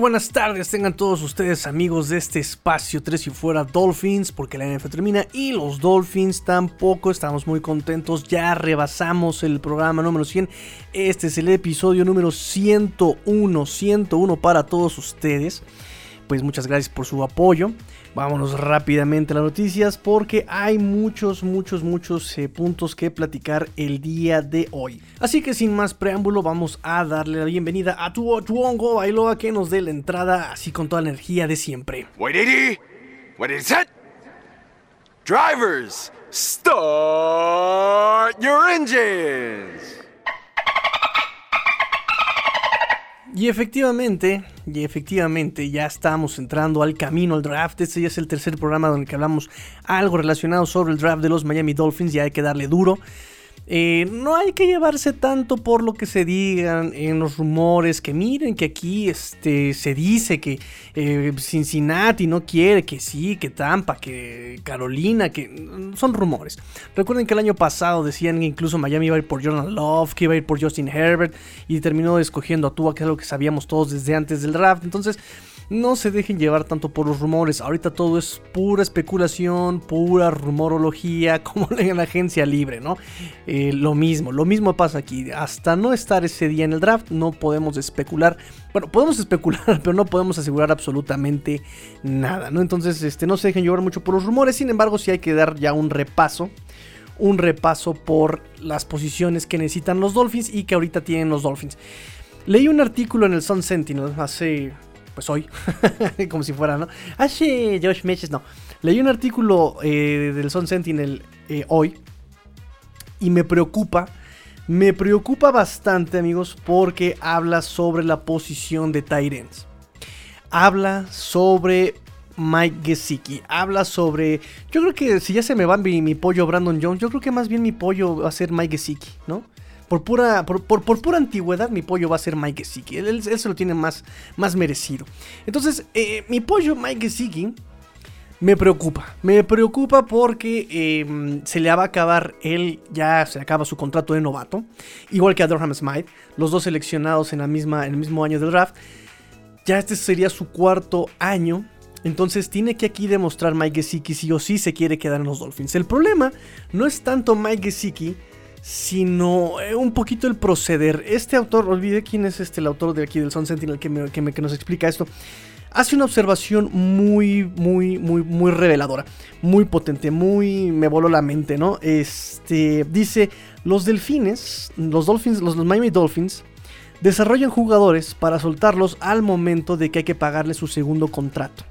Buenas tardes, tengan todos ustedes amigos de este espacio 3 y fuera Dolphins, porque la NFL termina y los Dolphins tampoco, estamos muy contentos, ya rebasamos el programa número 100, este es el episodio número 101, 101 para todos ustedes, pues muchas gracias por su apoyo. Vámonos rápidamente a las noticias porque hay muchos, muchos, muchos eh, puntos que platicar el día de hoy. Así que sin más preámbulo vamos a darle la bienvenida a tu Tuongo Bailoa que nos dé la entrada así con toda la energía de siempre. What is it? Drivers, start your engines. Y efectivamente, y efectivamente ya estamos entrando al camino al draft. Este ya es el tercer programa donde hablamos algo relacionado sobre el draft de los Miami Dolphins. Ya hay que darle duro. Eh, no hay que llevarse tanto por lo que se digan en los rumores, que miren que aquí este, se dice que eh, Cincinnati no quiere, que sí, que Tampa, que Carolina, que son rumores. Recuerden que el año pasado decían que incluso Miami iba a ir por Jordan Love, que iba a ir por Justin Herbert y terminó escogiendo a Tua, que es algo que sabíamos todos desde antes del draft. Entonces, no se dejen llevar tanto por los rumores. Ahorita todo es pura especulación, pura rumorología, como en la agencia libre, ¿no? Eh, lo mismo, lo mismo pasa aquí. Hasta no estar ese día en el draft, no podemos especular. Bueno, podemos especular, pero no podemos asegurar absolutamente nada, ¿no? Entonces, este, no se dejen llevar mucho por los rumores. Sin embargo, sí hay que dar ya un repaso un repaso por las posiciones que necesitan los Dolphins y que ahorita tienen los Dolphins. Leí un artículo en el Sun Sentinel hace pues hoy, como si fuera, ¿no? Hace Josh meses, no. Leí un artículo eh, del Sun Sentinel eh, hoy y me preocupa, me preocupa bastante, amigos, porque habla sobre la posición de Tyrants. Habla sobre Mike Gesicki. Habla sobre. Yo creo que si ya se me va mi, mi, pollo Brandon Jones, yo creo que más bien mi pollo va a ser Mike Gesicki, ¿no? Por pura, por, pura antigüedad, mi pollo va a ser Mike Gesicki. Él, se lo tiene más, más merecido. Entonces, eh, mi pollo Mike Gesicki me preocupa. Me preocupa porque em, se le va a acabar. Él ya se acaba su contrato de novato. Igual que a Durham Smythe. Los dos seleccionados en, la misma, en el mismo año del draft. Ya este sería su cuarto año. Entonces tiene que aquí demostrar Mike Gesicki si o sí se quiere quedar en los Dolphins. El problema no es tanto Mike Gesicki sino eh, un poquito el proceder. Este autor, olvidé quién es este el autor de aquí del Sun Sentinel que, que, nos explica esto. Hace una observación muy, muy, muy, muy reveladora, muy potente, muy me voló la mente, ¿no? Este dice: Los delfines, los Dolphins, los, Miami Dolphins, desarrollan jugadores para soltarlos al momento de que hay que pagarle su segundo contrato.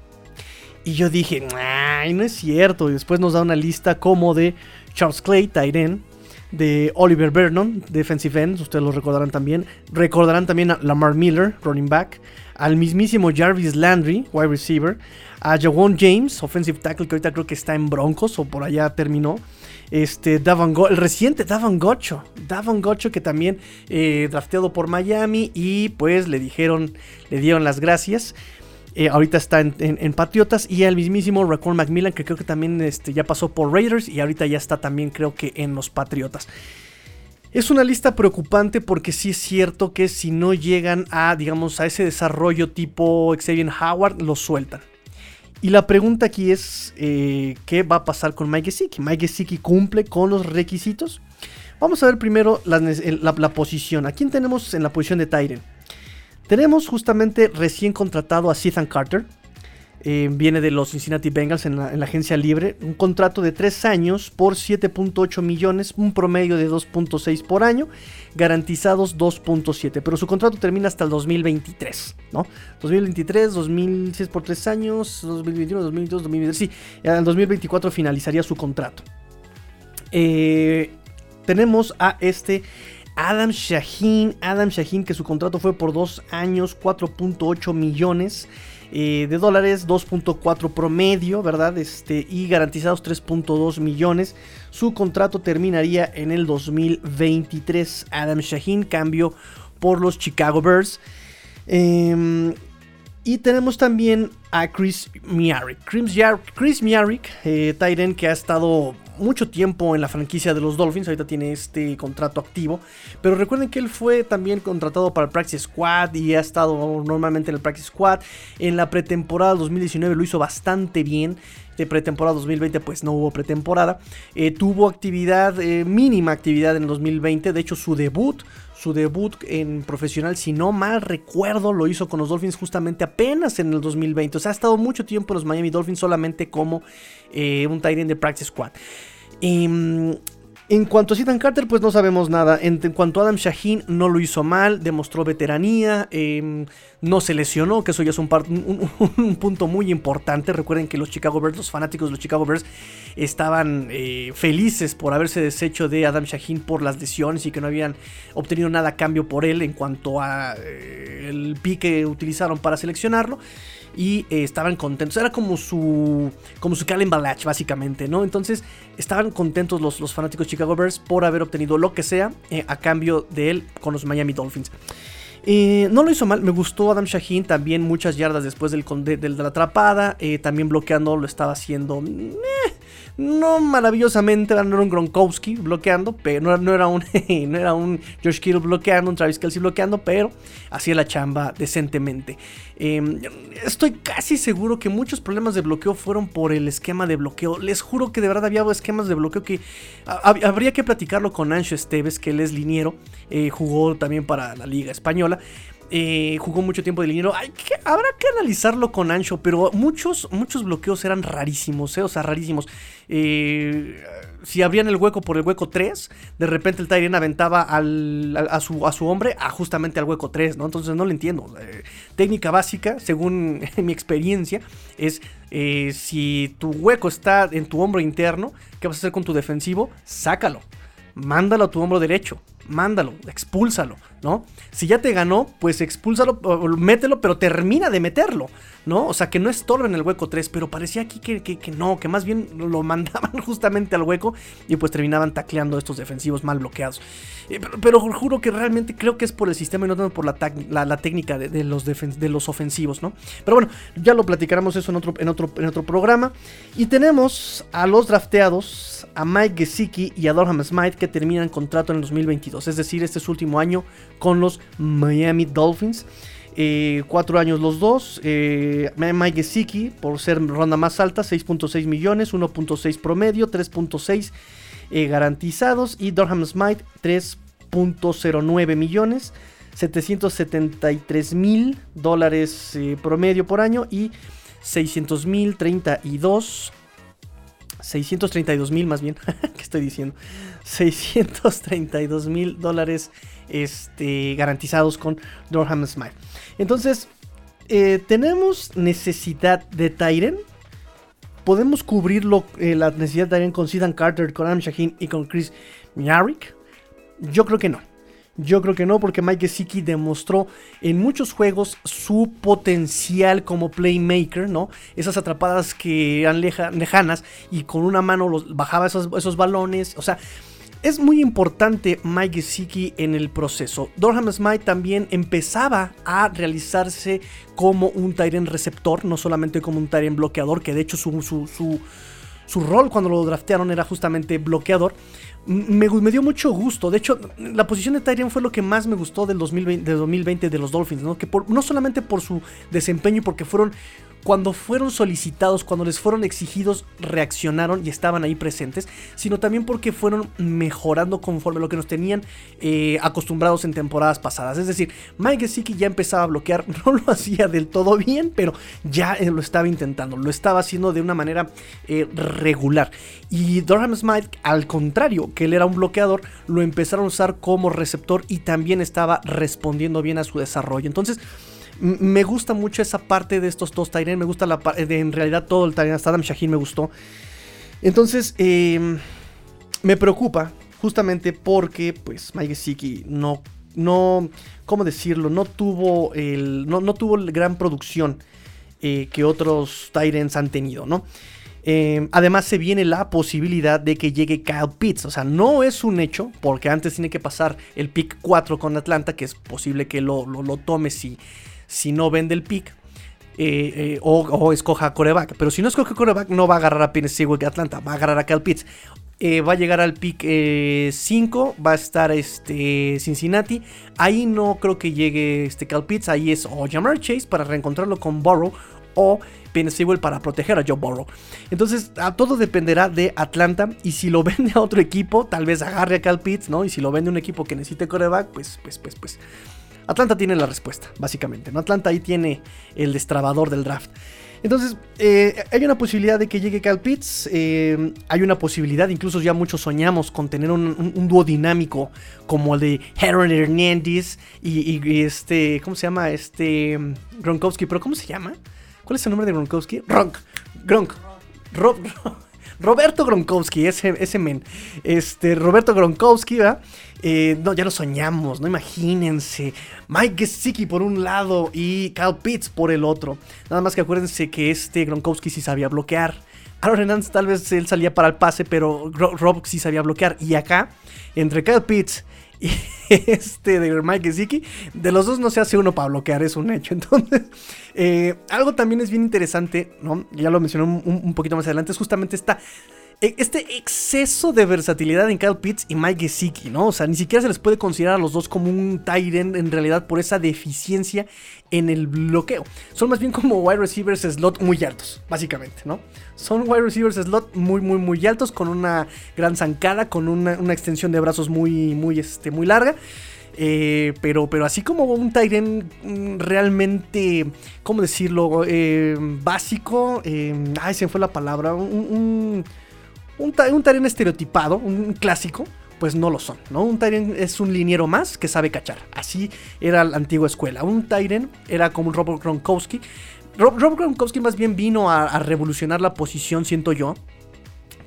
Y yo dije, ay, no es cierto. Y después nos da una lista como de Charles Clay, Tyren, de Oliver Vernon, defensive end, ustedes lo recordarán también. Recordarán también a Lamar Miller, running back, al mismísimo Jarvis Landry, wide receiver, a Jawan James, offensive tackle, que ahorita creo que está en Broncos o por allá terminó. Este, Davon el reciente Davon Gocho, Davon Gocho que también eh, drafteado por Miami y pues le dijeron, le dieron las gracias. Eh, ahorita está en, Patriotas. Y el mismísimo Raccoon Macmillan, que creo que también este, ya pasó por Raiders. Y ahorita ya está también, creo que en los Patriotas. Es una lista preocupante porque sí es cierto que si no llegan a, digamos, a ese desarrollo tipo Xavier Howard, los sueltan. Y la pregunta aquí es, eh, ¿qué va a pasar con Mike Gesicki? ¿Mike Gesicki cumple con los requisitos? Vamos a ver primero la, la posición. ¿A quién tenemos en la posición de Tyren? Tenemos justamente recién contratado a Ethan Carter. Eh, viene de los Cincinnati Bengals en la, agencia libre. Un contrato de 3 años por 7.8 millones, un promedio de 2.6 por año, garantizados 2.7. Pero su contrato termina hasta el 2023, ¿no? 2023, 2006 por 3 años, 2021, 2022, 2023. Sí, en el 2024 finalizaría su contrato. Eh, tenemos a este Adam Shaheen, Adam Shaheen que su contrato fue por dos años, 4.8 millones eh, de dólares, 2.4 promedio, ¿verdad? Este, y garantizados 3.2 millones. Su contrato terminaría en el 2023. Adam Shaheen cambio por los Chicago Bears. Em, Y tenemos también a Chris Miarick. Chris, Miarick, eh, Tyren que ha estado mucho tiempo en la franquicia de los Dolphins, ahorita tiene este contrato activo, pero recuerden que él fue también contratado para el Practice Squad y ha estado normalmente en el Practice Squad. En la pretemporada 2019 lo hizo bastante bien. De pretemporada 2020 pues no hubo pretemporada. Eh, tuvo actividad, eh, mínima actividad en el 2020, de hecho su debut su debut en profesional, si no mal recuerdo, lo hizo con los Dolphins justamente apenas en el 2020. O sea, ha estado mucho tiempo en los Miami Dolphins solamente como eh, un tight end de Practice Squad. Em, en cuanto a Ethan Carter, pues no sabemos nada. En, cuanto a Adam Shaheen, no lo hizo mal, demostró veteranía, em, no se lesionó, que eso ya es un, punto muy importante. Recuerden que los Chicago Bears, los fanáticos de los Chicago Bears, estaban eh, felices por haberse deshecho de Adam Shaheen por las lesiones y que no habían obtenido nada a cambio por él en cuanto a eh, el pique que utilizaron para seleccionarlo y eh, estaban contentos. Era como su como su Calen Balach, básicamente, ¿no? Entonces estaban contentos los, los fanáticos Chicago Bears por haber obtenido lo que sea eh, a cambio de él con los Miami Dolphins. Eh, no lo hizo mal, me gustó Adam Shaheen también muchas yardas después del, de, de la atrapada, también bloqueando lo estaba haciendo no maravillosamente, no era un Gronkowski bloqueando, pero no, era un, no era un Josh Kittle bloqueando, un Travis Kelsey bloqueando, pero hacía la chamba decentemente. Em, estoy casi seguro que muchos problemas de bloqueo fueron por el esquema de bloqueo. Les juro que de verdad había esquemas de bloqueo que habría que platicarlo con Ancho Esteves, que él es liniero, eh, jugó también para la Liga Española. Eh, jugó mucho tiempo de dinero. Habrá que analizarlo con Ancho, pero muchos, muchos bloqueos eran rarísimos, eh, o sea, rarísimos. Eh, si abrían el hueco por el hueco 3, de repente el Tyrion aventaba a, su, a, su, hombre a justamente al hueco 3, ¿no? Entonces no lo entiendo. técnica básica, según mi experiencia, es si tu hueco está en tu hombro interno, ¿qué vas a hacer con tu defensivo? Sácalo. Mándalo a tu hombro derecho mándalo, expúlsalo, ¿no? Si ya te ganó, pues expúlsalo, mételo, pero termina de meterlo, ¿no? O sea, que no estorbe en el hueco 3, pero parecía aquí que, que, no, que más bien lo mandaban justamente al hueco y pues terminaban tacleando estos defensivos mal bloqueados. Eh, pero, juro que realmente creo que es por el sistema y no tanto por la, la, técnica de, los de los ofensivos, ¿no? Pero bueno, ya lo platicaremos eso en otro, en otro, en otro programa. Y tenemos a los drafteados, a Mike Gesicki y a Dorham Smite que terminan contrato en el 2022, es decir, este es último año con los Miami Dolphins. Eh, cuatro años los dos. Eh, Mike Gesicki, por ser ronda más alta, 6.6 millones, 1.6 promedio, 3.6 eh, garantizados. Y Durham Smite, 3.09 millones, 773 mil dólares promedio por año y 600 mil 32 632 mil más bien, ¿qué estoy diciendo? 632 mil dólares este, garantizados con Durham Smile. Entonces, eh, tenemos necesidad de Tyren. Podemos cubrir eh, la necesidad de Tyren con Sidan Carter, con Adam Shaheen y con Chris Miarik. Yo creo que no. Yo creo que no, porque Mike Gesicki demostró en muchos juegos su potencial como playmaker, ¿no? Esas atrapadas que eran lejanas y con una mano los, bajaba esos, esos balones. O sea, es muy importante Mike Gesicki en el proceso. Dorham Smite también empezaba a realizarse como un Tyrant receptor, no solamente como un Tyrant bloqueador, que de hecho su, su, su, rol cuando lo draftearon era justamente bloqueador. Me, dio mucho gusto. De hecho, la posición de Tyrion fue lo que más me gustó del 2020 de, 2020 de los Dolphins, ¿no? Que por, no solamente por su desempeño y porque fueron cuando fueron solicitados, cuando les fueron exigidos, reaccionaron y estaban ahí presentes, sino también porque fueron mejorando conforme lo que nos tenían eh, acostumbrados en temporadas pasadas. Es decir, Mike Gesicki ya empezaba a bloquear, no lo hacía del todo bien, pero ya eh, lo estaba intentando, lo estaba haciendo de una manera eh, regular. Y Durham Smite, al contrario, que él era un bloqueador, lo empezaron a usar como receptor y también estaba respondiendo bien a su desarrollo. Entonces, me gusta mucho esa parte de estos dos Tyren. Me gusta la de en realidad todo el Tyren. Hasta Adam Shaheen me gustó. Entonces, em, me preocupa justamente porque, pues, Mike Gesicki no, no, ¿cómo decirlo? No tuvo, el, no, no tuvo gran producción eh, que otros Tyrants han tenido, ¿no? Em, además se viene la posibilidad de que llegue Kyle Pitts. O sea, no es un hecho, porque antes tiene que pasar el pick 4 con Atlanta, que es posible que lo, lo, lo tome si, si no vende el pick. eh, eh, o, escoja coreback. Pero si no escoge coreback, no va a agarrar a Penny Sewell de Atlanta, va a agarrar a Cal Pitts. Eh, va a llegar al pick 5, va a estar este Cincinnati. Ahí no creo que llegue este Cal Pitts, ahí es o Jamar Chase para reencontrarlo con Burrow o Sewell para proteger a Joe Burrow. Entonces, a todo dependerá de Atlanta. Y si lo vende a otro equipo, tal vez agarre a Cal Pitts, ¿no? Y si lo vende a un equipo que necesite coreback, pues, pues, pues, pues. Atlanta tiene la respuesta, básicamente. ¿no? Atlanta ahí tiene el destrabador del draft. Entonces, eh, hay una posibilidad de que llegue Cal Pitts. Eh, hay una posibilidad, incluso ya muchos soñamos con tener un, dúo dinámico como el de Harold Hernandez y, este. ¿Cómo se llama? Este. Gronkowski. ¿Pero cómo se llama? ¿Cuál es el nombre de Gronkowski? Gronk. Gronk. Roberto Gronkowski, ese, ese men. Este, Roberto Gronkowski, ¿verdad? Eh, no, ya lo soñamos, no imagínense. Mike Gesicki por un lado y Kyle Pitts por el otro. Nada más que acuérdense que este Gronkowski sí sabía bloquear. Aaron Hernandez tal vez él salía para el pase, pero Rob sí sabía bloquear. Y acá, entre Kyle Pitts y este de Mike Gesicki, de los dos no se hace uno para bloquear, es un hecho. Entonces, eh, algo también es bien interesante, ¿no? Ya lo mencioné un poquito más adelante, es justamente esta este exceso de versatilidad en Kyle Pitts y Mike Gesicki, ¿no? O sea, ni siquiera se les puede considerar a los dos como un Tyrant en realidad por esa deficiencia en el bloqueo. Son más bien como wide receivers slot muy altos, básicamente, ¿no? Son wide receivers slot muy, muy, muy altos, con una gran zancada, con una, extensión de brazos muy, muy, este, muy larga. Eh, pero, pero así como un Tyrant mm, realmente, ¿cómo decirlo? Eh, básico. Eh, ay, se me fue la palabra. un, un estereotipado, un clásico, pues no lo son, ¿no? Un Tyren es un liniero más que sabe cachar. Así era la antigua escuela. Un Tyren era como un Robert Gronkowski. Robert Gronkowski más bien vino a revolucionar la posición, siento yo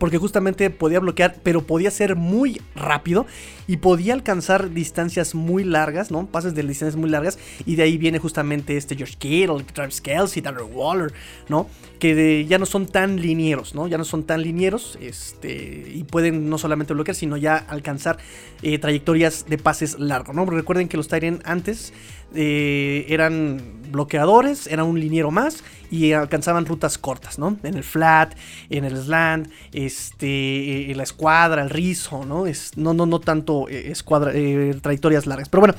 porque justamente podía bloquear, pero podía ser muy rápido y podía alcanzar distancias muy largas, ¿no? Pases de distancias muy largas y de ahí viene justamente este George Kittle, Travis Kelsey, Tyler Waller, ¿no? Que ya no son tan linieros, ¿no? Ya no son tan linieros este, y pueden no solamente bloquear, sino ya alcanzar eh, trayectorias de pases largos, ¿no? Recuerden que los Tyrant antes eh, eran bloqueadores, era un liniero más y alcanzaban rutas cortas, ¿no? En el flat, en el slant, este, en la escuadra, el rizo, ¿no? No, no, no tanto eh, escuadra, eh, trayectorias largas. Pero bueno,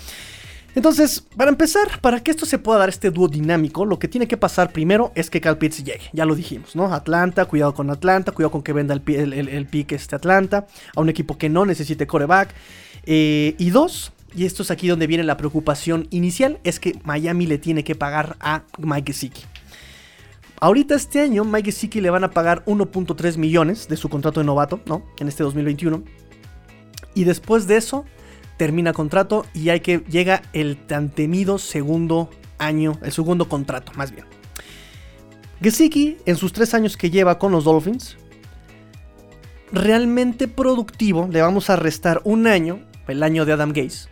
entonces, para empezar, para que esto se pueda dar este dúo dinámico, lo que tiene que pasar primero es que Cal Pitts llegue. Ya lo dijimos, ¿no? Atlanta, cuidado con Atlanta, cuidado con que venda el, el, el, pick este Atlanta, a un equipo que no necesite coreback. y dos, y esto es aquí donde viene la preocupación inicial, es que Miami le tiene que pagar a Mike Gesicki. Ahorita este año Mike Gesicki le van a pagar 1.3 millones de su contrato de novato, ¿no? En este 2021. Y después de eso termina contrato y hay que llega el tan temido segundo año, el segundo contrato, más bien. Gesicki, en sus tres años que lleva con los Dolphins, realmente productivo, le vamos a restar un año, el año de Adam Gaze,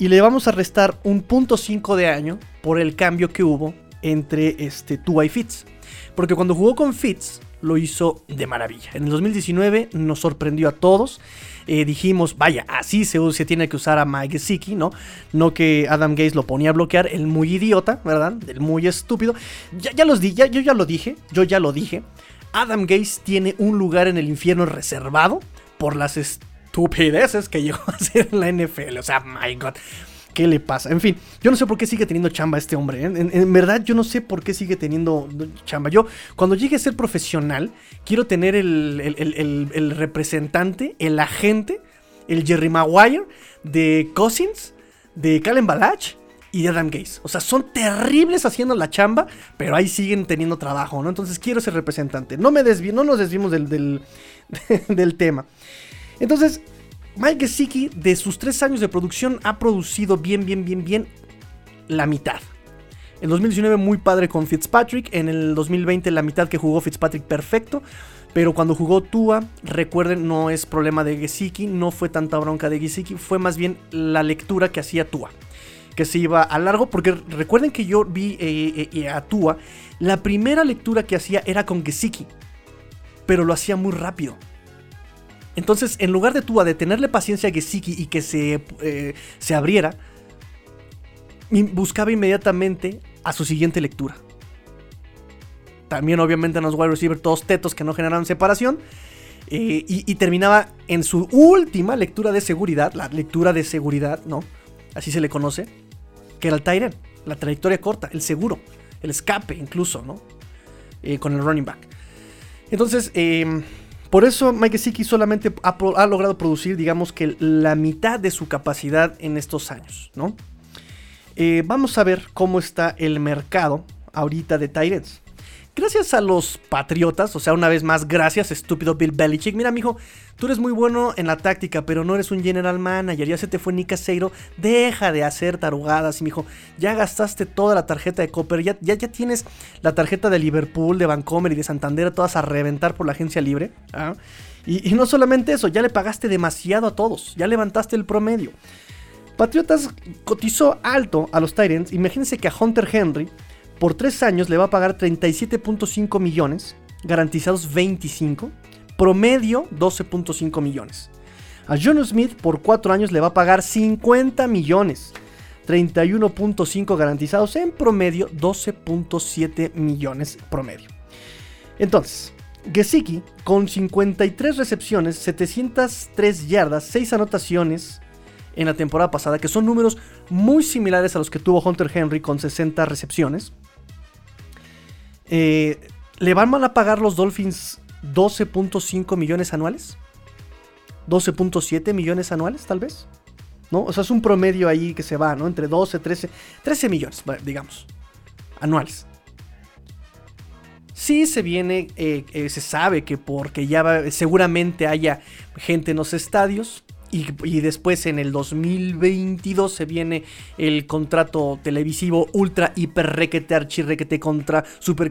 y le vamos a restar un punto 5 de año por el cambio que hubo entre este, Tua y Fitz. Porque cuando jugó con Fitz lo hizo de maravilla. En el 2019 nos sorprendió a todos. Eh, dijimos, vaya, así se, se, tiene que usar a Mike Gesicki, ¿no? No que Adam Gaze lo ponía a bloquear, el muy idiota, ¿verdad? El muy estúpido. Ya, ya los di, ya, yo ya lo dije, yo ya lo dije. Adam Gaze tiene un lugar en el infierno reservado por las estupideces que llegó a hacer la NFL. O sea, my God. ¿Qué le pasa? En fin, yo no sé por qué sigue teniendo chamba este hombre. ¿eh? En, verdad, yo no sé por qué sigue teniendo chamba. Yo, cuando llegue a ser profesional, quiero tener el, el, representante, el agente, el Jerry Maguire de Cousins, de Calen Balach y de Adam Gaze. O sea, son terribles haciendo la chamba, pero ahí siguen teniendo trabajo, ¿no? Entonces quiero ser representante. No me desvío, no nos desvimos del, del, del tema. Entonces, Mike Gesicki, de sus tres años de producción, ha producido bien, bien, bien, bien la mitad. En 2019 muy padre con Fitzpatrick, en el 2020 la mitad que jugó Fitzpatrick perfecto, pero cuando jugó Tua, recuerden, no es problema de Gesicki, no fue tanta bronca de Gesicki, fue más bien la lectura que hacía Tua, que se iba a largo, porque recuerden que yo vi eh, eh, a Tua, la primera lectura que hacía era con Gesicki, pero lo hacía muy rápido. Entonces, en lugar de Tua de tenerle paciencia a Gesicki y que se, eh, se abriera, buscaba inmediatamente a su siguiente lectura. también obviamente en los wide receivers todos tetos que no generaron separación. Eh, y, terminaba en su última lectura de seguridad, la lectura de seguridad, ¿no? Así se le conoce, que era el Tyrant, la trayectoria corta, el seguro, el escape incluso, ¿no? Eh, con el running back. Entonces, em, por eso Mike Gesicki solamente ha, logrado producir, digamos que la mitad de su capacidad en estos años, ¿no? Eh, vamos a ver cómo está el mercado ahorita de Tyrants. Gracias a los Patriotas, o sea, una vez más, gracias, estúpido Bill Belichick. Mira, mijo, tú eres muy bueno en la táctica, pero no eres un general manager. Ya se te fue Nick Caseiro. Deja de hacer tarugadas. Mijo, ya gastaste toda la tarjeta de Copper. Ya, ya, ya tienes la tarjeta de Liverpool, de Vancomer y de Santander, todas a reventar por la agencia libre. ¿ah? Y, y no solamente eso, ya le pagaste demasiado a todos. Ya levantaste el promedio. Patriotas cotizó alto a los Tyrants. Imagínense que a Hunter Henry por 3 años le va a pagar 37.5 millones, garantizados 25, promedio 12.5 millones. A John Smith por 4 años le va a pagar 50 millones, 31.5 garantizados en promedio 12.7 millones promedio. Entonces, Gesicki con 53 recepciones, 703 yardas, 6 anotaciones en la temporada pasada, que son números muy similares a los que tuvo Hunter Henry con 60 recepciones. Eh, ¿Le van a pagar los Dolphins 12.5 millones anuales? ¿12.7 millones anuales, tal vez? ¿No? O sea, es un promedio ahí que se va, ¿no? Entre 12, 13, 13 millones, digamos, anuales. Sí se viene, eh, eh, se sabe que porque ya seguramente haya gente en los estadios, y, después en el 2022 se viene el contrato televisivo ultra hiper requete archi requete contra super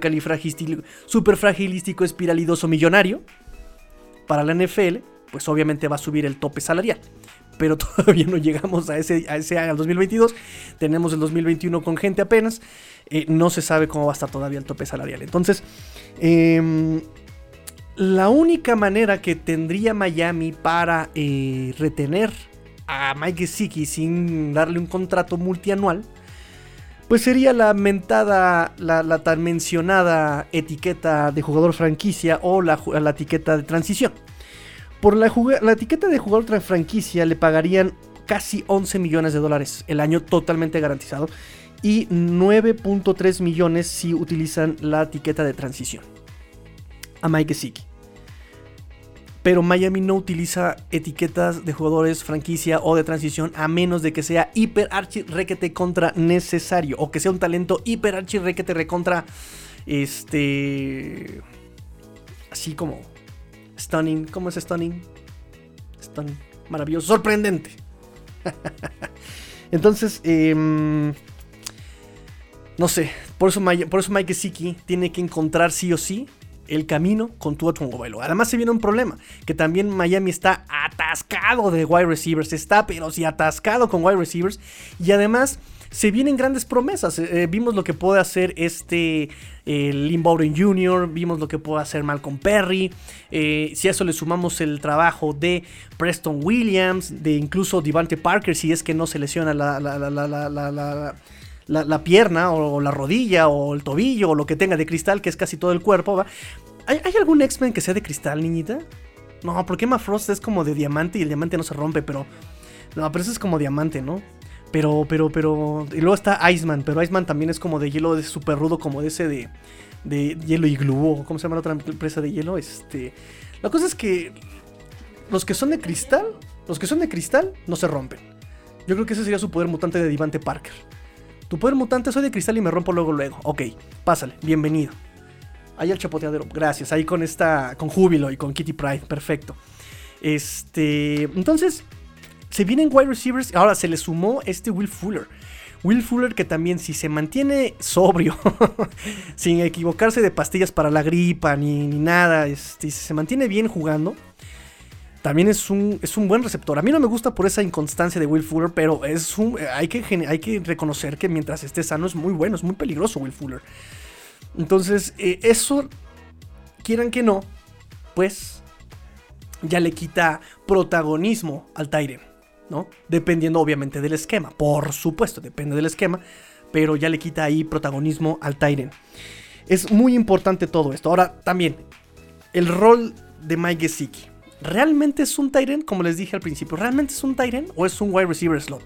fragilístico espiralidoso millonario para la NFL, pues obviamente va a subir el tope salarial. Pero todavía no llegamos a ese, a ese al 2022. Tenemos el 2021 con gente apenas. Eh, no se sabe cómo va a estar todavía el tope salarial. Entonces, eh, la única manera que tendría Miami para eh, retener a Mike Gesicki sin darle un contrato multianual, pues sería la mentada, la, tan mencionada etiqueta de jugador franquicia o la, etiqueta de transición. Por la, etiqueta de jugador franquicia le pagarían casi 11 millones de dólares el año totalmente garantizado y 9.3 millones si utilizan la etiqueta de transición a Mike Gesicki pero Miami no utiliza etiquetas de jugadores franquicia o de transición a menos de que sea hiper archi requete contra necesario o que sea un talento hiper archi requete recontra este así como stunning, ¿cómo es stunning? Stunning, maravilloso, sorprendente. Entonces, em, no sé, por eso, por eso Mike Siki tiene que encontrar sí o sí el camino con Tua Tagovailoa. Además se viene un problema, que también Miami está atascado de wide receivers, está pero sí atascado con wide receivers y además se vienen grandes promesas. Eh, eh, vimos lo que puede hacer este eh, Lynn Bowden Jr., vimos lo que puede hacer Malcolm Perry. si a eso le sumamos el trabajo de Preston Williams, de incluso Devante Parker, si es que no se lesiona la, pierna o la rodilla o el tobillo o lo que tenga de cristal, que es casi todo el cuerpo, ¿va? ¿Hay, algún X-Men que sea de cristal, niñita? No, porque Emma Frost es como de diamante y el diamante no se rompe, pero... No, pero eso es como diamante, ¿no? Pero, pero, pero... Y luego está Iceman, pero Iceman también es como de hielo de súper rudo, como de ese de... De hielo y glue, ¿cómo se llama la otra empresa de hielo? Este... La cosa es que... Los que son de cristal, los que son de cristal no se rompen. Yo creo que ese sería su poder mutante de Divante Parker. Tu poder mutante soy de cristal y me rompo luego luego. Ok, pásale, bienvenido. Ahí el chapoteadero, gracias. Ahí con esta, con Júbilo y con Kitty Pride, perfecto. Este, entonces, se vienen wide receivers. Ahora se le sumó este Will Fuller. Will Fuller que también si se mantiene sobrio, sin equivocarse de pastillas para la gripa ni, nada, este, si se mantiene bien jugando, también es un, es un buen receptor. A mí no me gusta por esa inconstancia de Will Fuller, pero es hay, que, hay que reconocer que mientras esté sano es muy bueno, es muy peligroso Will Fuller. Entonces, eh, eso, quieran que no, pues ya le quita protagonismo al Tyren, ¿no? Dependiendo obviamente del esquema, por supuesto, depende del esquema, pero ya le quita ahí protagonismo al Tyren. Es muy importante todo esto. Ahora, también, el rol de Mike Gesicki. ¿Realmente es un Tyrant? Como les dije al principio, ¿realmente es un Tyrant o es un wide receiver slot?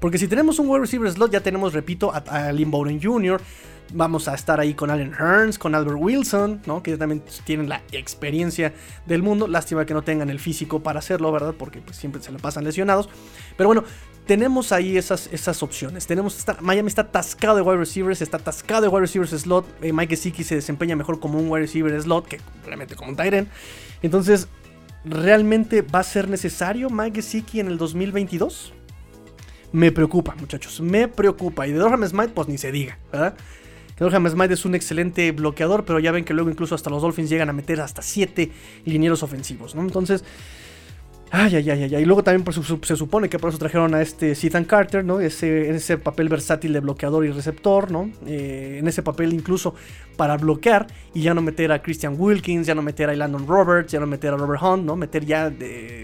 Porque si tenemos un wide receiver slot, ya tenemos, repito, a, a Lynn Bowden Jr., Vamos a estar ahí con Allen Hearns, con Albert Wilson, ¿no? Que también tienen la experiencia del mundo. Lástima que no tengan el físico para hacerlo, ¿verdad? Porque pues, siempre se le pasan lesionados. Pero bueno, tenemos ahí esas, esas opciones. Tenemos Miami está atascado de wide receivers, está atascado de wide receivers slot. Eh, Mike Gesicki se desempeña mejor como un wide receiver slot que realmente como un Tyren. Entonces, ¿realmente va a ser necesario Mike Gesicki en el 2022? Me preocupa, muchachos, me preocupa. Y de Dorham Smite, pues ni se diga, ¿verdad? Dorham Smite es un excelente bloqueador, pero ya ven que luego incluso hasta los Dolphins llegan a meter hasta 7 linieros ofensivos, ¿no? Entonces, Ay, ay, ay, ay. Y luego también se supone que por eso trajeron a este Ethan Carter, ¿no? Ese, ese papel versátil de bloqueador y receptor, ¿no? Eh, en ese papel incluso para bloquear y ya no meter a Christian Wilkins, ya no meter a Landon Roberts, ya no meter a Robert Hunt, ¿no? Meter ya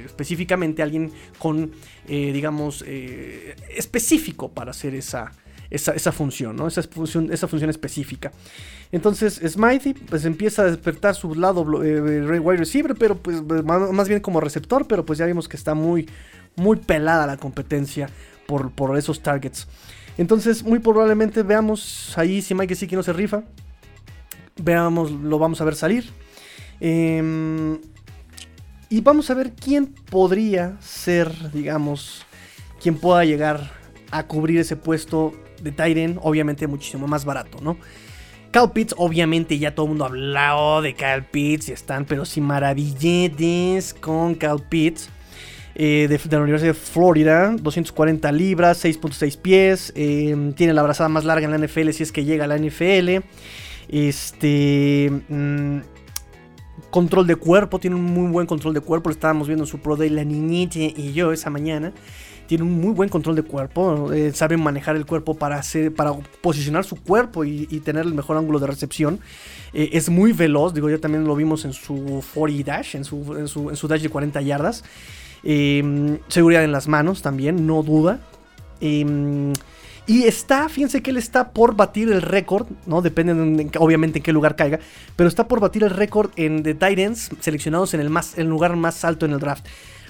específicamente a alguien con, eh, digamos, eh, específico para hacer esa, esa, función, ¿no? Esa función, esa función específica. Entonces, Smithy pues empieza a despertar su lado eh, wide receiver, pero pues más bien como receptor, pero pues ya vimos que está muy, muy pelada la competencia por, por esos targets. Entonces, muy probablemente veamos ahí si Mike que no se rifa. Veamos, lo vamos a ver salir. Em, y vamos a ver quién podría ser, digamos, quien pueda llegar a cubrir ese puesto de Tyren, obviamente muchísimo más barato, ¿no? Cal Pitts, obviamente ya todo el mundo ha hablado de Cal Pitts y están, pero sin maravilletes con Cal Pitts. Eh, de, la Universidad de Florida, 240 libras, 6.6 pies, eh, tiene la brazada más larga en la NFL si es que llega a la NFL. Este. Mm, control de cuerpo, tiene un muy buen control de cuerpo, lo estábamos viendo en su Pro Day la niñita y yo esa mañana tiene un muy buen control de cuerpo, eh, sabe manejar el cuerpo para, hacer, para posicionar su cuerpo y, tener el mejor ángulo de recepción. Eh, es muy veloz, digo, ya también lo vimos en su 40 dash, en su, dash de 40 yardas. Em, seguridad en las manos también, no duda. Em, y está, fíjense que él está por batir el récord, ¿no? Depende obviamente en qué lugar caiga, pero está por batir el récord en de Titans seleccionados en el, más, el lugar más alto en el draft.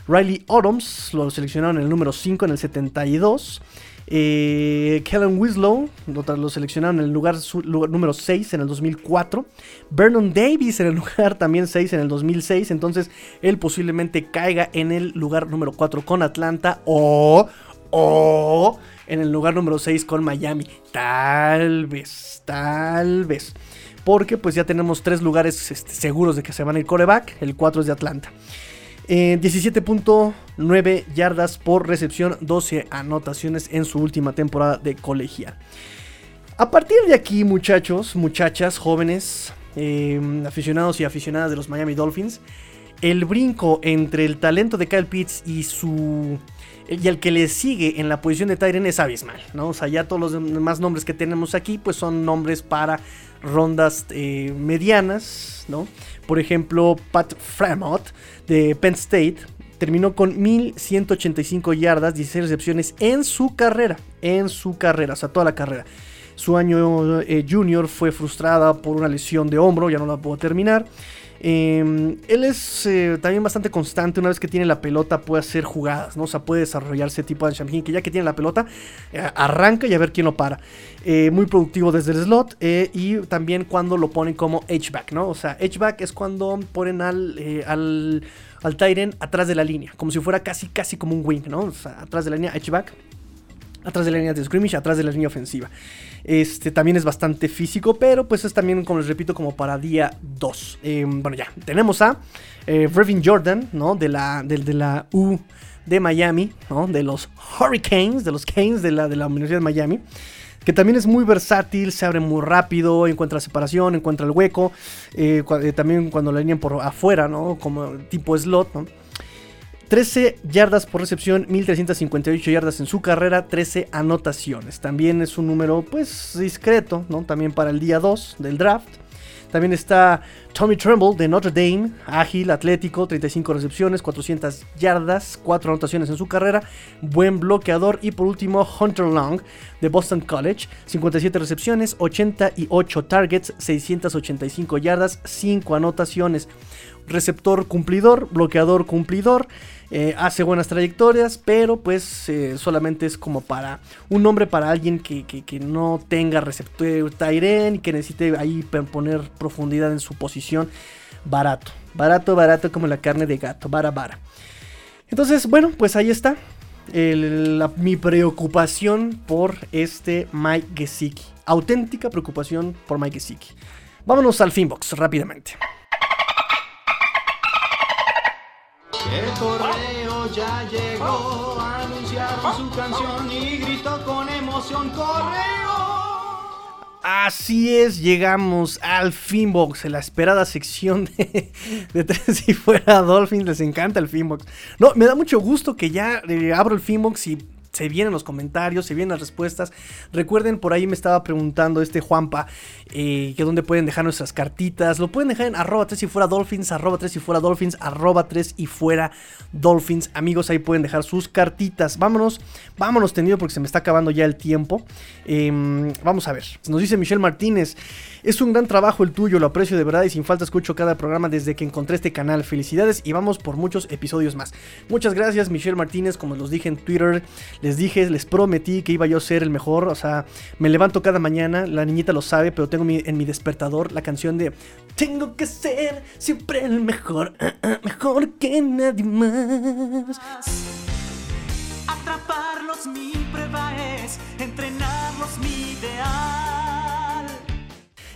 Riley Adams lo seleccionaron en el número 5 en el 72. Eh, Kellen Winslow lo seleccionaron en el lugar, número 6 en el 2004. Vernon Davis en el lugar también 6 en el 2006. Entonces él posiblemente caiga en el lugar número 4 con Atlanta o, o en el lugar número 6 con Miami. Tal vez, tal vez. Porque pues ya tenemos tres lugares este, seguros de que se van a ir coreback. El 4 es de Atlanta. 17.9 eh, yardas por recepción, 12 anotaciones en su última temporada de colegial. A partir de aquí, muchachos, muchachas, jóvenes, em, aficionados y aficionadas de los Miami Dolphins, el brinco entre el talento de Kyle Pitts y su y el que le sigue en la posición de Tyren es abismal. O sea, ya todos los demás nombres que tenemos aquí, pues son nombres para rondas eh, medianas, ¿no? Por ejemplo, Pat Fremont de Penn State terminó con 1185 yardas, 16 recepciones en su carrera, en su carrera, o sea, toda la carrera. Su año eh, junior fue frustrada por una lesión de hombro, ya no la pudo terminar. Em, él es eh, también bastante constante. Una vez que tiene la pelota, puede hacer jugadas, ¿no? O sea, puede desarrollarse tipo de Champagne que ya que tiene la pelota, eh, arranca y a ver quién lo para. Eh, muy productivo desde el slot y también cuando lo ponen como H-back, ¿no? O sea, H-back es cuando ponen al, al, al Tyren atrás de la línea, como si fuera casi, casi como un wing, ¿no? O sea, atrás de la línea H-back atrás de la línea de scrimmage, atrás de la línea ofensiva. Este también es bastante físico, pero pues es también, como les repito, como para día 2. Em, bueno, ya, tenemos a eh, Revin Jordan, ¿no? De la, de, la U de Miami, ¿no? De los Hurricanes, de los Canes de la, de la Universidad de Miami. Que también es muy versátil, se abre muy rápido, encuentra separación, encuentra el hueco. Eh, eh, también cuando la línea por afuera, ¿no? Como tipo slot, ¿no? 13 yardas por recepción, 1358 yardas en su carrera, 13 anotaciones. También es un número pues discreto, ¿no? También para el día 2 del draft. También está Tommy Tremble de Notre Dame, ágil, atlético, 35 recepciones, 400 yardas, 4 anotaciones en su carrera, buen bloqueador. Y por último, Hunter Long de Boston College, 57 recepciones, 88 targets, 685 yardas, 5 anotaciones. Receptor cumplidor, bloqueador cumplidor. Eh, hace buenas trayectorias, pero pues eh, solamente es como para un nombre para alguien que, no tenga receptor Tyren y que necesite ahí poner profundidad en su posición. Barato, barato, barato como la carne de gato, vara, vara. Entonces, bueno, pues ahí está. mi preocupación por este Mike Gesicki. Auténtica preocupación por Mike Gesicki. Vámonos al Finbox rápidamente. El correo ya llegó, anunciaron su canción y gritó con emoción correo. Así es, llegamos al Finbox, la esperada sección de, de y Fuera Dolphins. Les encanta el Finbox. No, me da mucho gusto que ya eh, abro el Finbox y se vienen los comentarios, se vienen las respuestas. Recuerden, por ahí me estaba preguntando este Juanpa eh, que dónde pueden dejar nuestras cartitas. Lo pueden dejar en arroba 3 y fuera dolphins, arroba 3 y fuera dolphins, arroba 3 y fuera dolphins. Amigos, ahí pueden dejar sus cartitas. Vámonos, vámonos tenido porque se me está acabando ya el tiempo. Em, vamos a ver. Nos dice Michelle Martínez. Es un gran trabajo el tuyo, lo aprecio de verdad y sin falta escucho cada programa desde que encontré este canal. Felicidades y vamos por muchos episodios más. Muchas gracias Michelle Martínez, como los dije en Twitter, les dije, les prometí que iba yo a ser el mejor, o sea, me levanto cada mañana, la niñita lo sabe, pero tengo en mi despertador la canción de Tengo que ser siempre el mejor, mejor que nadie más. Atraparlos mi prueba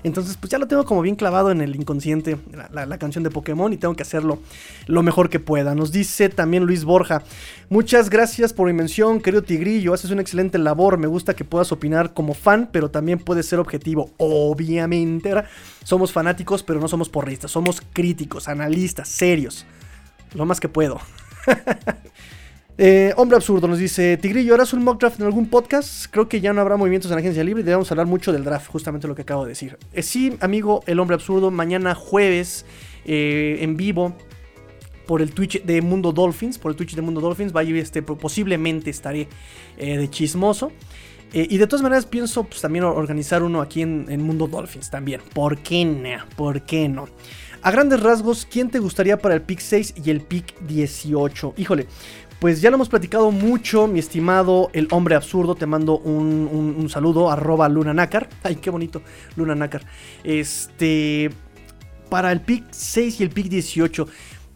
Entonces, pues ya lo tengo como bien clavado en el inconsciente, la, canción de Pokémon, y tengo que hacerlo lo mejor que pueda. Nos dice también Luis Borja. Muchas gracias por mi mención, querido Tigrillo. Haces una excelente labor. Me gusta que puedas opinar como fan, pero también puedes ser objetivo. Obviamente, somos fanáticos, pero no somos porristas. Somos críticos, analistas, serios. Lo más que puedo. Eh, hombre Absurdo nos dice: Tigrillo, ¿harás un mock draft en algún podcast? Creo que ya no habrá movimientos en la agencia libre y debemos hablar mucho del draft, justamente lo que acabo de decir. Eh, sí, amigo, el Hombre Absurdo, mañana jueves eh, en vivo por el Twitch de Mundo Dolphins. Por el Twitch de Mundo Dolphins, vaya, este, posiblemente estaré de chismoso. y de todas maneras pienso pues, también organizar uno aquí en, en, Mundo Dolphins también. ¿Por qué no? ¿Por qué no? A grandes rasgos, ¿quién te gustaría para el pick 6 y el pick 18? Híjole, pues ya lo hemos platicado mucho, mi estimado el hombre absurdo. Te mando un, saludo, arroba Nácar. Ay, qué bonito, Nácar. Este. Para el pick 6 y el pick 18.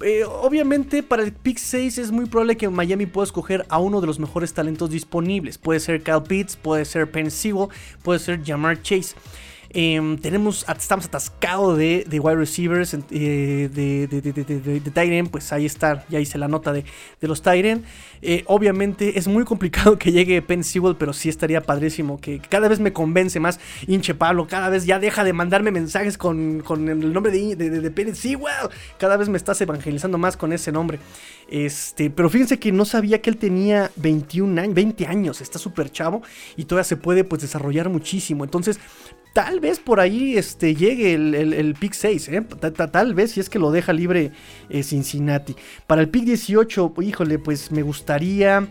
Eh, obviamente para el pick 6 es muy probable que Miami pueda escoger a uno de los mejores talentos disponibles. Puede ser Kyle Pitts, puede ser Penn Sewell, puede ser Jamar Chase. Em, tenemos, estamos atascados de, wide receivers, eh, de, de, de, pues ahí está, ya hice la nota de, los Tyren. Eh, obviamente es muy complicado que llegue Penn Sewell, pero sí estaría padrísimo, que cada vez me convence más, hinche Pablo, cada vez ya deja de mandarme mensajes con, el nombre de, de, Penn Sewell, cada vez me estás evangelizando más con ese nombre. Este, pero fíjense que no sabía que él tenía 21 años, 20 años, está súper chavo y todavía se puede pues desarrollar muchísimo. Entonces, tal vez por ahí este, llegue el, el, pick 6, ¿eh? tal vez si es que lo deja libre eh, Cincinnati. Para el pick 18, híjole, pues me gustaría,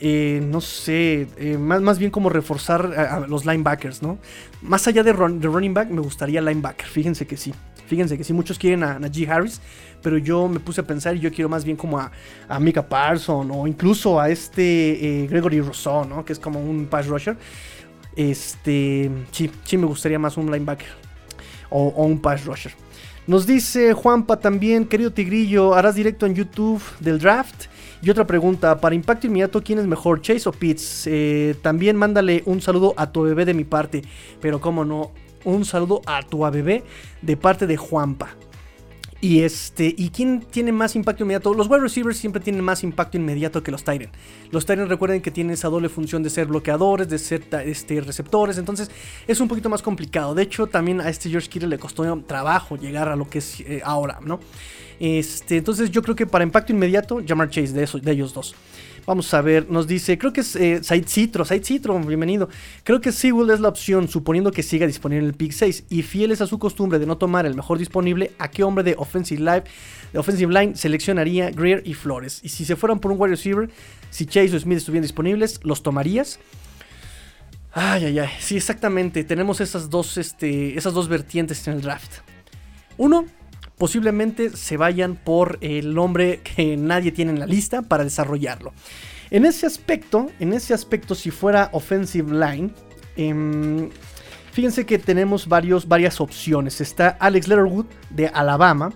eh, no sé, más, más, bien como reforzar a, los linebackers, ¿no? Más allá de, running back, me gustaría linebacker, fíjense que sí. Fíjense que sí, muchos quieren a Najee Harris, pero yo me puse a pensar y yo quiero más bien como a, a Mika Parson o incluso a este Gregory Rousseau, ¿no? Que es como un pass rusher. Este, sí, sí me gustaría más un linebacker o, un pass rusher. Nos dice Juanpa también, querido Tigrillo, ¿harás directo en YouTube del draft? Y otra pregunta, para impacto inmediato, ¿quién es mejor, Chase o Pitts? Eh, también mándale un saludo a tu bebé de mi parte, pero cómo no, un saludo a tu bebé de parte de Juanpa. Y este, ¿y quién tiene más impacto inmediato? Los wide receivers siempre tienen más impacto inmediato que los Tyrants. Los Tyrants recuerden que tienen esa doble función de ser bloqueadores, de ser este, receptores, entonces es un poquito más complicado. De hecho, también a este George Kittle le costó trabajo llegar a lo que es eh, ahora, ¿no? Este, entonces yo creo que para impacto inmediato, Jamar Chase de, de ellos dos. Vamos a ver, nos dice, creo que es eh, Said Citro, Said Citro, bienvenido. Creo que Sewell es la opción, suponiendo que siga disponible en el pick 6. Y fieles a su costumbre de no tomar el mejor disponible, ¿a qué hombre de Offensive, Line, de offensive Line seleccionaría Greer y Flores? Y si se fueran por un wide receiver, si Chase o Smith estuvieran disponibles, ¿los tomarías? Ay, ay, ay. Sí, exactamente. Tenemos esas dos, este, esas dos vertientes en el draft. Uno, posiblemente se vayan por el nombre que nadie tiene en la lista para desarrollarlo. En ese aspecto, en ese aspecto, si fuera offensive line, em, fíjense que tenemos varios, varias opciones. Está Alex Letterwood de Alabama,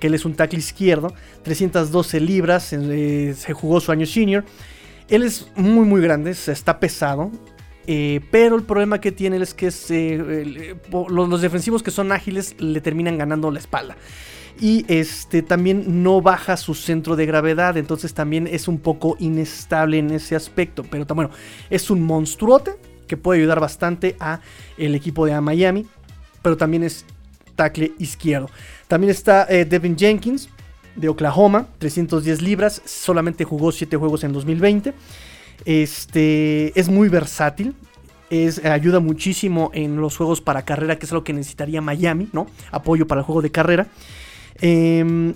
que él es un tackle izquierdo, 312 libras, eh, se jugó su año senior. Él es muy muy grande, está pesado, eh, pero el problema que tiene es que eh, los, defensivos que son ágiles le terminan ganando la espalda. Y este también no baja su centro de gravedad. Entonces también es un poco inestable en ese aspecto. Pero bueno, es un monstruote que puede ayudar bastante a el equipo de Miami. Pero también es tackle izquierdo. También está eh, Devin Jenkins de Oklahoma, 310 libras. Solamente jugó 7 juegos en 2020. Este es muy versátil. Es, ayuda muchísimo en los juegos para carrera, que es lo que necesitaría Miami, ¿no? Apoyo para el juego de carrera. Em,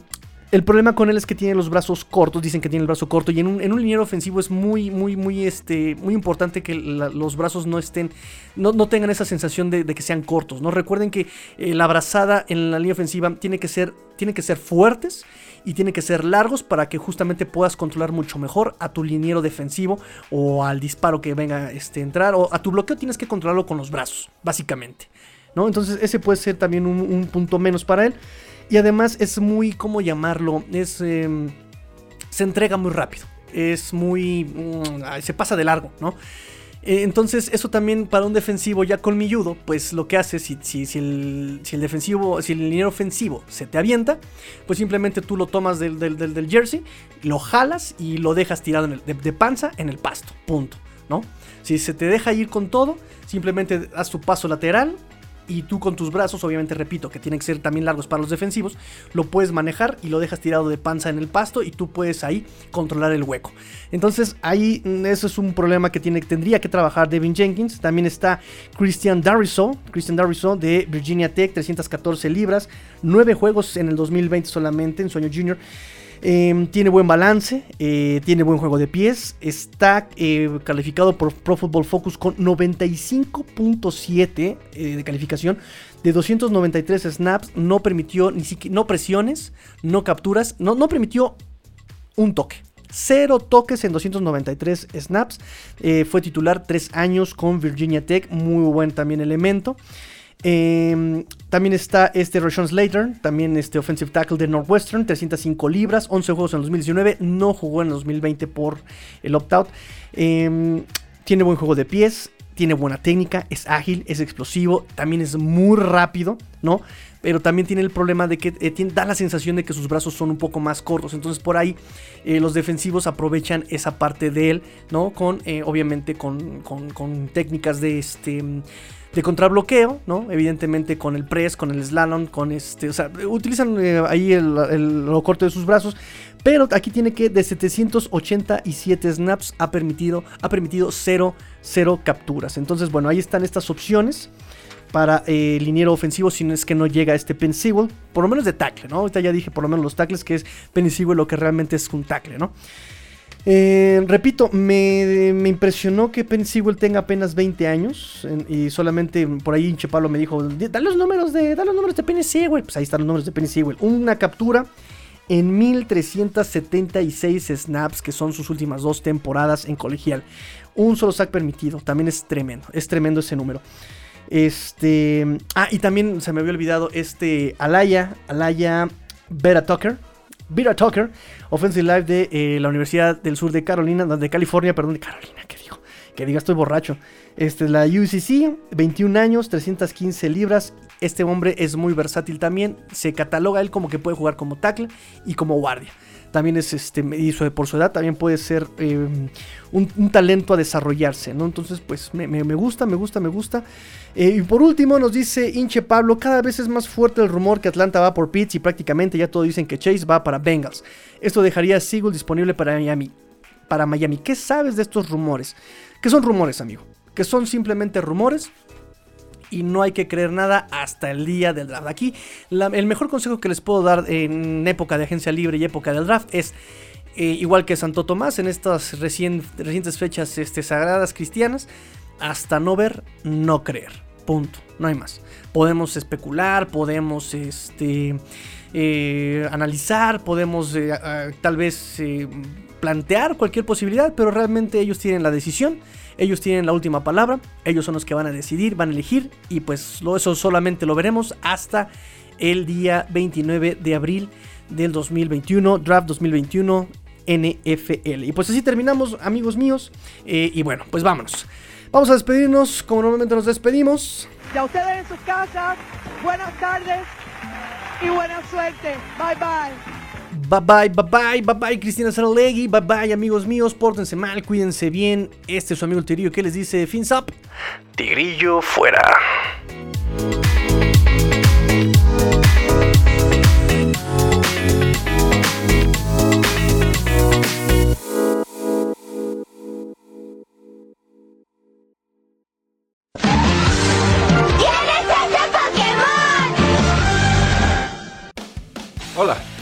el problema con él es que tiene los brazos cortos, dicen que tiene el brazo corto y en un, en liniero ofensivo es muy, muy, muy, este, muy importante que los brazos no estén, no, tengan esa sensación de, que sean cortos, ¿no? Recuerden que eh, la abrazada en la línea ofensiva tiene que ser, tiene que ser fuertes y tiene que ser largos para que justamente puedas controlar mucho mejor a tu liniero defensivo o al disparo que venga este, entrar o a tu bloqueo tienes que controlarlo con los brazos, básicamente, ¿no? Entonces ese puede ser también un punto menos para él. Y además es muy, ¿cómo llamarlo? Es... Em, se entrega muy rápido. Es muy... Mm, se pasa de largo, ¿no? Eh, entonces, eso también para un defensivo ya colmilludo, pues lo que hace, si, si, si, el, si el, defensivo, si el liniero ofensivo se te avienta, pues simplemente tú lo tomas del, del, jersey, lo jalas y lo dejas tirado en el, de, de, panza en el pasto. Punto, ¿no? Si se te deja ir con todo, simplemente haz tu paso lateral, y tú con tus brazos, obviamente repito, que tienen que ser también largos para los defensivos, lo puedes manejar y lo dejas tirado de panza en el pasto y tú puedes ahí controlar el hueco. Entonces ahí mm, eso es un problema que tiene, tendría que trabajar Devin Jenkins. También está Christian Dariso, Christian Dariso de Virginia Tech, 314 libras, 9 juegos en el 2020 solamente en sueño junior. Em, tiene buen balance, eh, tiene buen juego de pies, está eh, calificado por Pro Football Focus con 95.7 eh, de calificación. De 293 snaps, no permitió ni siquiera, no presiones, no capturas, no, no permitió un toque. Cero toques en 293 snaps. fue titular 3 años con Virginia Tech. Muy buen también elemento. Em, también está este Rashawn Slater, también este offensive tackle de Northwestern, 305 libras, 11 juegos en 2019, no jugó en 2020 por el opt-out. Em, tiene buen juego de pies, tiene buena técnica, es ágil, es explosivo, también es muy rápido, ¿no? Pero también tiene el problema de que eh, da la sensación de que sus brazos son un poco más cortos. Entonces por ahí eh, los defensivos aprovechan esa parte de él, ¿no? Con, eh, obviamente, con, con técnicas de este de contrabloqueo, ¿no? Evidentemente con el press, con el slalom, con este, o sea, utilizan eh, ahí el, lo corto de sus brazos, pero aquí tiene que de 787 snaps ha permitido, ha permitido 0, 0 capturas. Entonces, bueno, ahí están estas opciones para eh, liniero ofensivo si no es que no llega este Pensible, por lo menos de tackle, ¿no? Ahorita ya dije por lo menos los tackles que es Pensible lo que realmente es un tackle, ¿no? Eh, repito, me, impresionó que Penny Sewell tenga apenas 20 años y solamente por ahí Inche Pablo me dijo, dale los números de, dale los números de Penny Sewell. Pues ahí están los números de Penny Sewell. Una captura en 1376 snaps, que son sus últimas dos temporadas en colegial. Un solo sack permitido, también es tremendo, es tremendo ese número. Este, ah, y también se me había olvidado este Alaya, Alaya Vera Tucker, Vera Tucker, Offensive Live de eh, la Universidad del Sur de Carolina, de California, perdón, de Carolina, ¿qué digo? Que diga, estoy borracho. Este, la UCC, 21 años, 315 libras. Este hombre es muy versátil también. Se cataloga él como que puede jugar como tackle y como guardia también es este, y por su edad también puede ser eh, un, talento a desarrollarse, ¿no? Entonces, pues me, gusta, me gusta, me gusta. Eh, y por último nos dice Inche Pablo, cada vez es más fuerte el rumor que Atlanta va por Pitts y prácticamente ya todos dicen que Chase va para Bengals. Esto dejaría a Seagull disponible para Miami. para Miami. ¿Qué sabes de estos rumores? ¿Qué son rumores, amigo? Que son simplemente rumores y no hay que creer nada hasta el día del draft. Aquí el mejor consejo que les puedo dar en época de agencia libre y época del draft es eh, igual que Santo Tomás en estas recientes fechas este, sagradas cristianas, hasta no ver, no creer. Punto. No hay más. Podemos especular, podemos este, eh, analizar, podemos eh, tal vez plantear cualquier posibilidad, pero realmente ellos tienen la decisión ellos tienen la última palabra, ellos son los que van a decidir, van a elegir y pues eso solamente lo veremos hasta el día 29 de abril del 2021, draft 2021 NFL. Y pues así terminamos, amigos míos. Eh, y bueno, pues vámonos. Vamos a despedirnos como normalmente nos despedimos. Y a ustedes en sus casas, buenas tardes y buena suerte. Bye bye. Bye bye, bye bye, bye bye, Cristina Saralegui. Bye bye, amigos míos. Pórtense mal, cuídense bien. Este es su amigo el Tigrillo que les dice: Fins up. Tigrillo fuera. Hola,